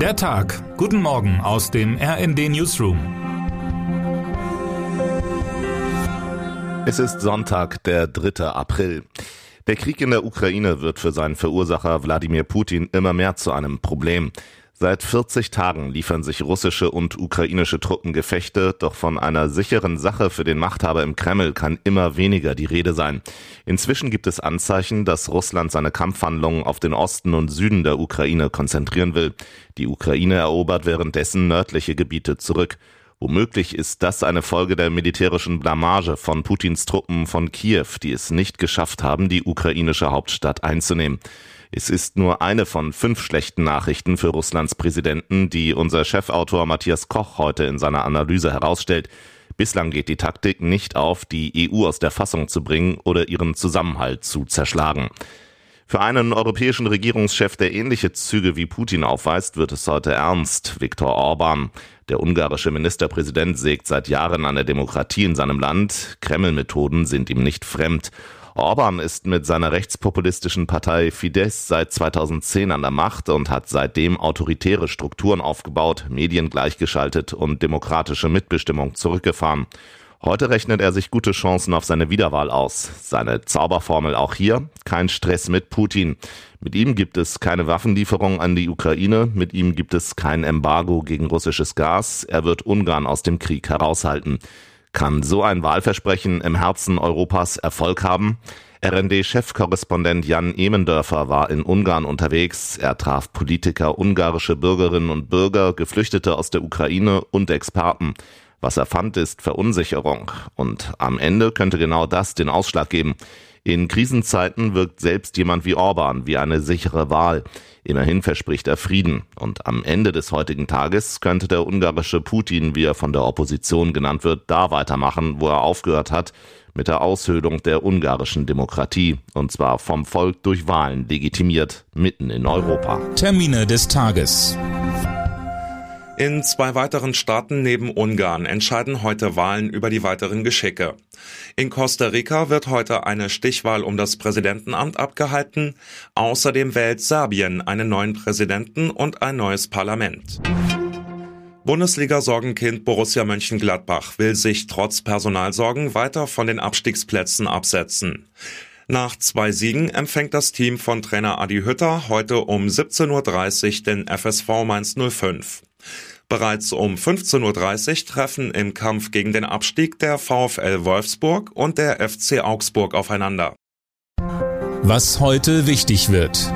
Der Tag. Guten Morgen aus dem RND Newsroom. Es ist Sonntag, der 3. April. Der Krieg in der Ukraine wird für seinen Verursacher Wladimir Putin immer mehr zu einem Problem. Seit 40 Tagen liefern sich russische und ukrainische Truppen Gefechte, doch von einer sicheren Sache für den Machthaber im Kreml kann immer weniger die Rede sein. Inzwischen gibt es Anzeichen, dass Russland seine Kampfhandlungen auf den Osten und Süden der Ukraine konzentrieren will. Die Ukraine erobert währenddessen nördliche Gebiete zurück. Womöglich ist das eine Folge der militärischen Blamage von Putins Truppen von Kiew, die es nicht geschafft haben, die ukrainische Hauptstadt einzunehmen. Es ist nur eine von fünf schlechten Nachrichten für Russlands Präsidenten, die unser Chefautor Matthias Koch heute in seiner Analyse herausstellt. Bislang geht die Taktik nicht auf, die EU aus der Fassung zu bringen oder ihren Zusammenhalt zu zerschlagen. Für einen europäischen Regierungschef, der ähnliche Züge wie Putin aufweist, wird es heute ernst. Viktor Orban. Der ungarische Ministerpräsident sägt seit Jahren an der Demokratie in seinem Land. Kreml-Methoden sind ihm nicht fremd. Orban ist mit seiner rechtspopulistischen Partei Fidesz seit 2010 an der Macht und hat seitdem autoritäre Strukturen aufgebaut, Medien gleichgeschaltet und demokratische Mitbestimmung zurückgefahren. Heute rechnet er sich gute Chancen auf seine Wiederwahl aus. Seine Zauberformel auch hier, kein Stress mit Putin. Mit ihm gibt es keine Waffenlieferung an die Ukraine, mit ihm gibt es kein Embargo gegen russisches Gas, er wird Ungarn aus dem Krieg heraushalten. Kann so ein Wahlversprechen im Herzen Europas Erfolg haben? RND-Chefkorrespondent Jan Emendörfer war in Ungarn unterwegs. Er traf Politiker, ungarische Bürgerinnen und Bürger, Geflüchtete aus der Ukraine und Experten. Was er fand, ist Verunsicherung. Und am Ende könnte genau das den Ausschlag geben. In Krisenzeiten wirkt selbst jemand wie Orban wie eine sichere Wahl. Immerhin verspricht er Frieden. Und am Ende des heutigen Tages könnte der ungarische Putin, wie er von der Opposition genannt wird, da weitermachen, wo er aufgehört hat, mit der Aushöhlung der ungarischen Demokratie. Und zwar vom Volk durch Wahlen legitimiert, mitten in Europa. Termine des Tages. In zwei weiteren Staaten neben Ungarn entscheiden heute Wahlen über die weiteren Geschicke. In Costa Rica wird heute eine Stichwahl um das Präsidentenamt abgehalten. Außerdem wählt Serbien einen neuen Präsidenten und ein neues Parlament. Bundesliga-Sorgenkind Borussia Mönchengladbach will sich trotz Personalsorgen weiter von den Abstiegsplätzen absetzen. Nach zwei Siegen empfängt das Team von Trainer Adi Hütter heute um 17.30 Uhr den FSV Mainz 05. Bereits um 15.30 Uhr treffen im Kampf gegen den Abstieg der VfL Wolfsburg und der FC Augsburg aufeinander. Was heute wichtig wird.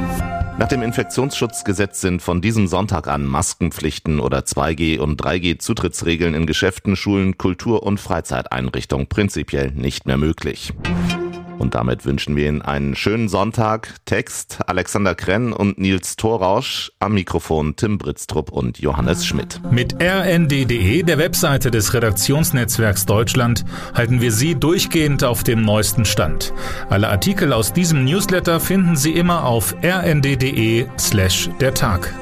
Nach dem Infektionsschutzgesetz sind von diesem Sonntag an Maskenpflichten oder 2G- und 3G-Zutrittsregeln in Geschäften, Schulen, Kultur- und Freizeiteinrichtungen prinzipiell nicht mehr möglich. Und damit wünschen wir Ihnen einen schönen Sonntag. Text Alexander Krenn und Nils Thorausch. Am Mikrofon Tim Britztrup und Johannes Schmidt. Mit rnd.de, der Webseite des Redaktionsnetzwerks Deutschland, halten wir Sie durchgehend auf dem neuesten Stand. Alle Artikel aus diesem Newsletter finden Sie immer auf rnd.de slash der Tag.